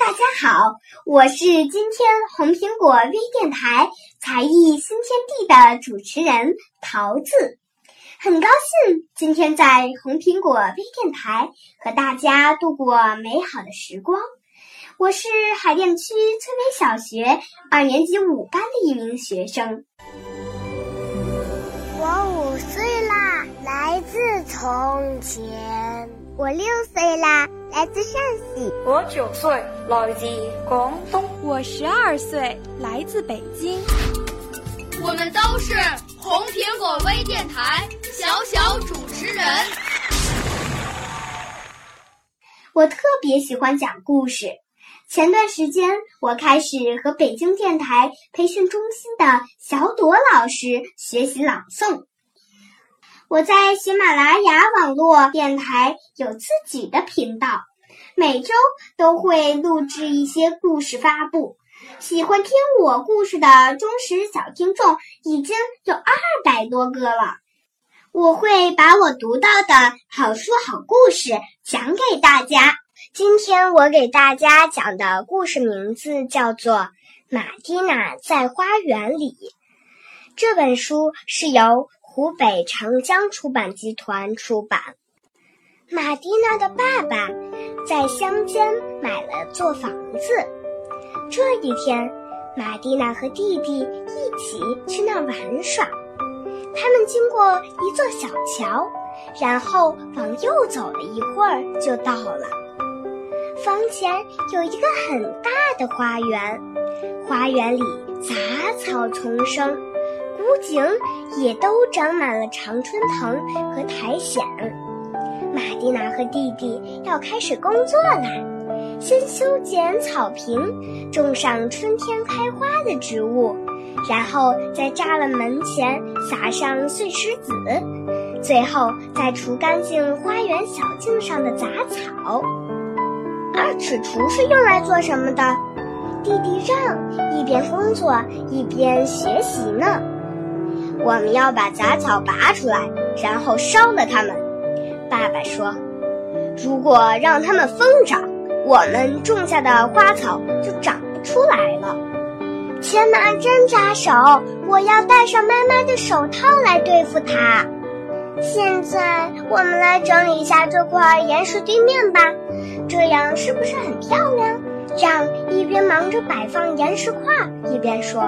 大家好，我是今天红苹果微电台才艺新天地的主持人桃子，很高兴今天在红苹果微电台和大家度过美好的时光。我是海淀区翠微小学二年级五班的一名学生。我五岁啦，来自从前。我六岁啦，来自陕西。我九岁，来自广东。我十二岁，来自北京。我们都是红苹果微电台小小主持人。我特别喜欢讲故事。前段时间，我开始和北京电台培训中心的小朵老师学习朗诵。我在喜马拉雅网络电台有自己的频道，每周都会录制一些故事发布。喜欢听我故事的忠实小听众已经有二百多个了。我会把我读到的好书、好故事讲给大家。今天我给大家讲的故事名字叫做《马蒂娜在花园里》。这本书是由湖北长江出版集团出版。马蒂娜的爸爸在乡间买了座房子。这一天，马蒂娜和弟弟一起去那儿玩耍。他们经过一座小桥，然后往右走了一会儿，就到了。房前有一个很大的花园，花园里杂草丛生，古井也都长满了常春藤和苔藓。玛蒂娜和弟弟要开始工作啦，先修剪草坪，种上春天开花的植物，然后在栅栏门前撒上碎石子，最后再除干净花园小径上的杂草。二尺锄是用来做什么的？弟弟让一边工作一边学习呢。我们要把杂草拔出来，然后烧了它们。爸爸说：“如果让它们疯长，我们种下的花草就长不出来了。”天哪，真扎手！我要戴上妈妈的手套来对付它。现在我们来整理一下这块岩石地面吧。这样是不是很漂亮？让一边忙着摆放岩石块，一边说：“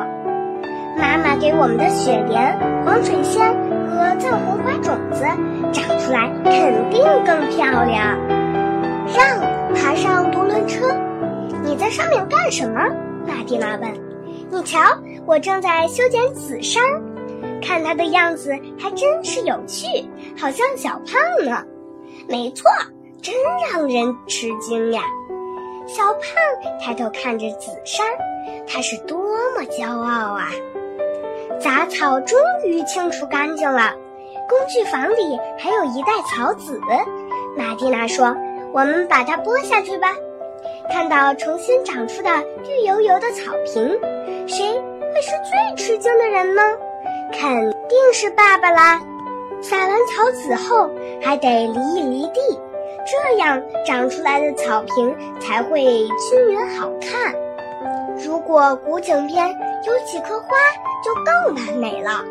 妈妈给我们的雪莲、黄水仙和藏红花种子长出来肯定更漂亮。”让爬上独轮车，你在上面干什么？玛蒂娜问。你瞧，我正在修剪紫杉，看它的样子还真是有趣，好像小胖呢。没错。真让人吃惊呀！小胖抬头看着紫杉，他是多么骄傲啊！杂草终于清除干净了，工具房里还有一袋草籽。玛蒂娜说：“我们把它剥下去吧。”看到重新长出的绿油油的草坪，谁会是最吃惊的人呢？肯定是爸爸啦！撒完草籽后，还得犁一犁地。这样长出来的草坪才会均匀好看。如果古井边有几棵花，就更完美了。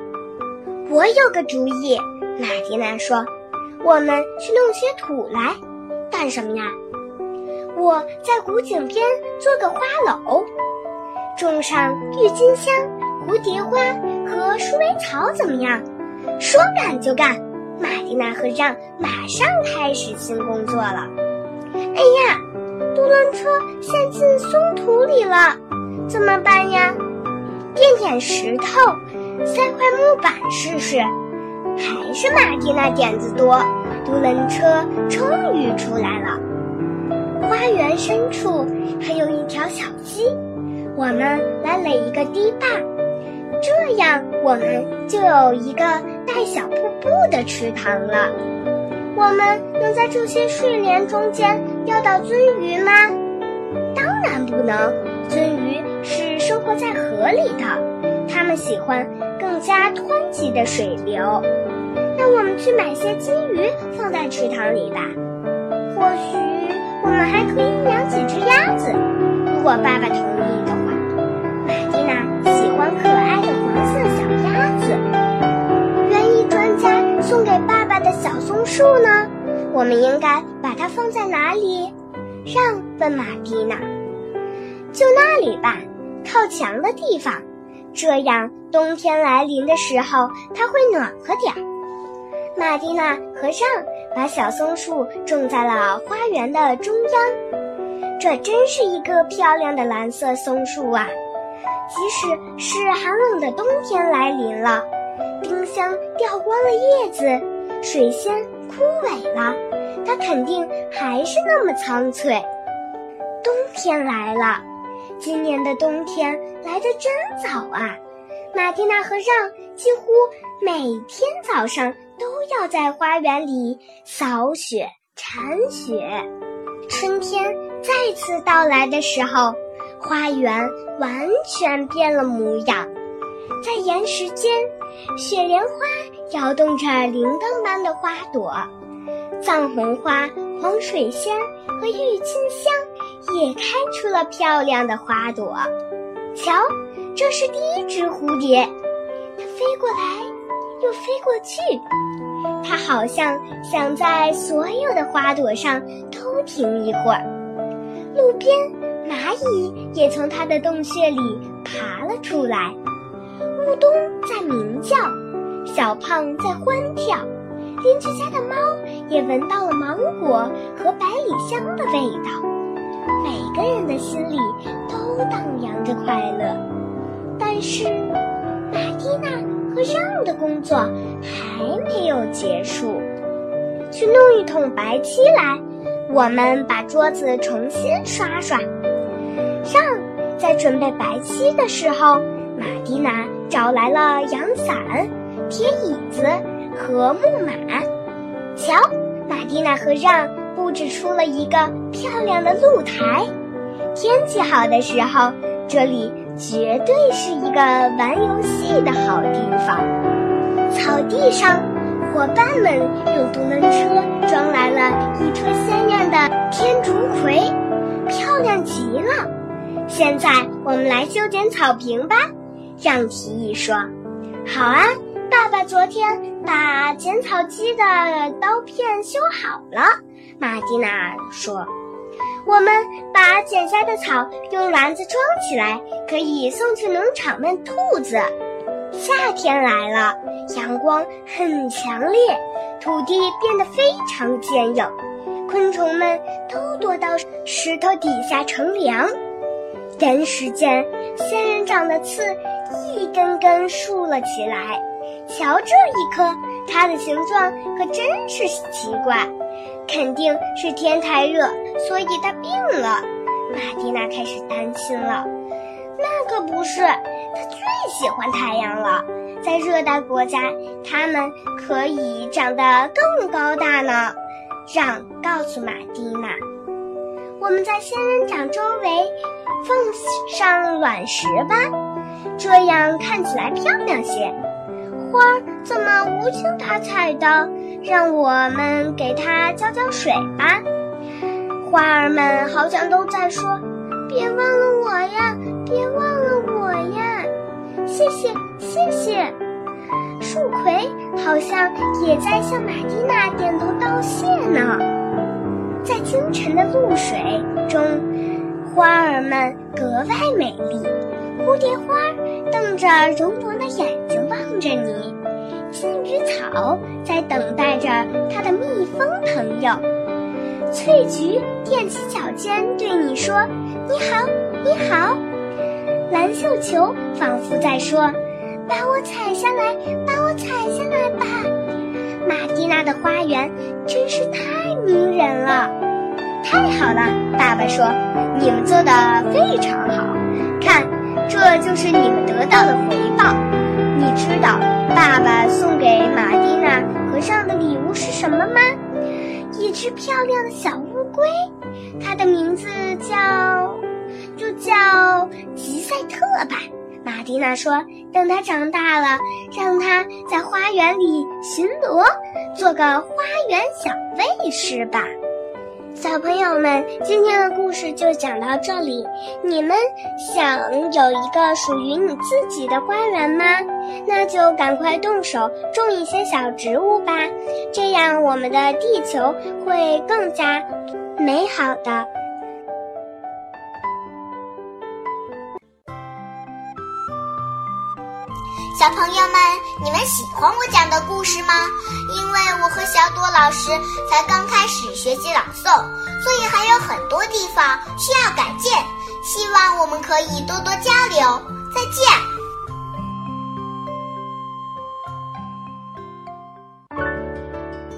我有个主意，玛蒂娜说：“我们去弄些土来，干什么呀？我在古井边做个花篓，种上郁金香、蝴蝶花和鼠尾草，怎么样？说干就干，玛蒂娜和让马上开始新工作了。哎呀，独轮车陷进松土里了，怎么办呀？垫点石头，塞块木板试试。还是马蒂娜点子多，独轮车终于出来了。花园深处还有一条小溪，我们来垒一个堤坝，这样我们就有一个带小瀑布的池塘了。我们能在这些睡莲中间钓到鳟鱼吗？当然不能，鳟鱼是生活在河里的，它们喜欢更加湍急的水流。那我们去买些金鱼放在池塘里吧。或许我们还可以养几只鸭子，如果爸爸同意的话。玛蒂娜喜欢可爱的黄色小鸭子。园艺专家送给爸爸的小松树呢？我们应该把它放在哪里？让问玛蒂娜。就那里吧，靠墙的地方，这样冬天来临的时候它会暖和点儿。玛蒂娜和让把小松树种在了花园的中央，这真是一个漂亮的蓝色松树啊！即使是寒冷的冬天来临了，丁香掉光了叶子，水仙枯萎了，它肯定还是那么苍翠。冬天来了，今年的冬天来得真早啊！玛蒂娜和让几乎每天早上。都要在花园里扫雪铲雪。春天再次到来的时候，花园完全变了模样。在岩石间，雪莲花摇动着铃铛般的花朵，藏红花、黄水仙和郁金香也开出了漂亮的花朵。瞧，这是第一只蝴蝶，它飞过来。又飞过去，它好像想在所有的花朵上偷停一会儿。路边蚂蚁也从它的洞穴里爬了出来，乌冬在鸣叫，小胖在欢跳，邻居家的猫也闻到了芒果和百里香的味道。每个人的心里都荡漾着快乐，但是玛蒂娜。和让的工作还没有结束，去弄一桶白漆来。我们把桌子重新刷刷。让在准备白漆的时候，玛蒂娜找来了阳伞、铁椅子和木马。瞧，玛蒂娜和让布置出了一个漂亮的露台。天气好的时候，这里。绝对是一个玩游戏的好地方。草地上，伙伴们用独轮车装来了一车鲜艳的天竺葵，漂亮极了。现在我们来修剪草坪吧，让提议说：“好啊，昨天把剪草机的刀片修好了。”玛蒂娜说。我们把剪下的草用篮子装起来，可以送去农场喂兔子。夏天来了，阳光很强烈，土地变得非常坚硬，昆虫们都躲到石头底下乘凉。人世间，仙人掌的刺一根根竖了起来，瞧这一颗，它的形状可真是奇怪。肯定是天太热，所以它病了。玛蒂娜开始担心了。那可不是，他最喜欢太阳了。在热带国家，它们可以长得更高大呢。让告诉玛蒂娜，我们在仙人掌周围放上卵石吧，这样看起来漂亮些。花儿怎么无精打采的？让我们给它浇浇水吧。花儿们好像都在说：“别忘了我呀，别忘了我呀。”谢谢，谢谢。树葵好像也在向玛蒂娜点头道谢呢。在清晨的露水中，花儿们格外美丽。蝴蝶花瞪着柔薄的眼望着你，金鱼草，在等待着它的蜜蜂朋友。翠菊踮起脚尖对你说：“你好，你好。”蓝绣球仿佛在说：“把我采下来，把我采下来吧。”玛蒂娜的花园真是太迷人了。太好了，爸爸说：“你们做的非常好，看，这就是你们得到的回报。你知道爸爸送给玛蒂娜和尚的礼物是什么吗？一只漂亮的小乌龟，它的名字叫，就叫吉赛特吧。”玛蒂娜说：“等它长大了，让它在花园里巡逻，做个花园小卫士吧。”小朋友们，今天的故事就讲到这里。你们想有一个属于你自己的花园吗？那就赶快动手种一些小植物吧，这样我们的地球会更加美好的。小朋友们，你们喜欢我讲的故事吗？因为我和小朵老师才刚开始学习朗诵，所以还有很多地方需要改进。希望我们可以多多交流。再见。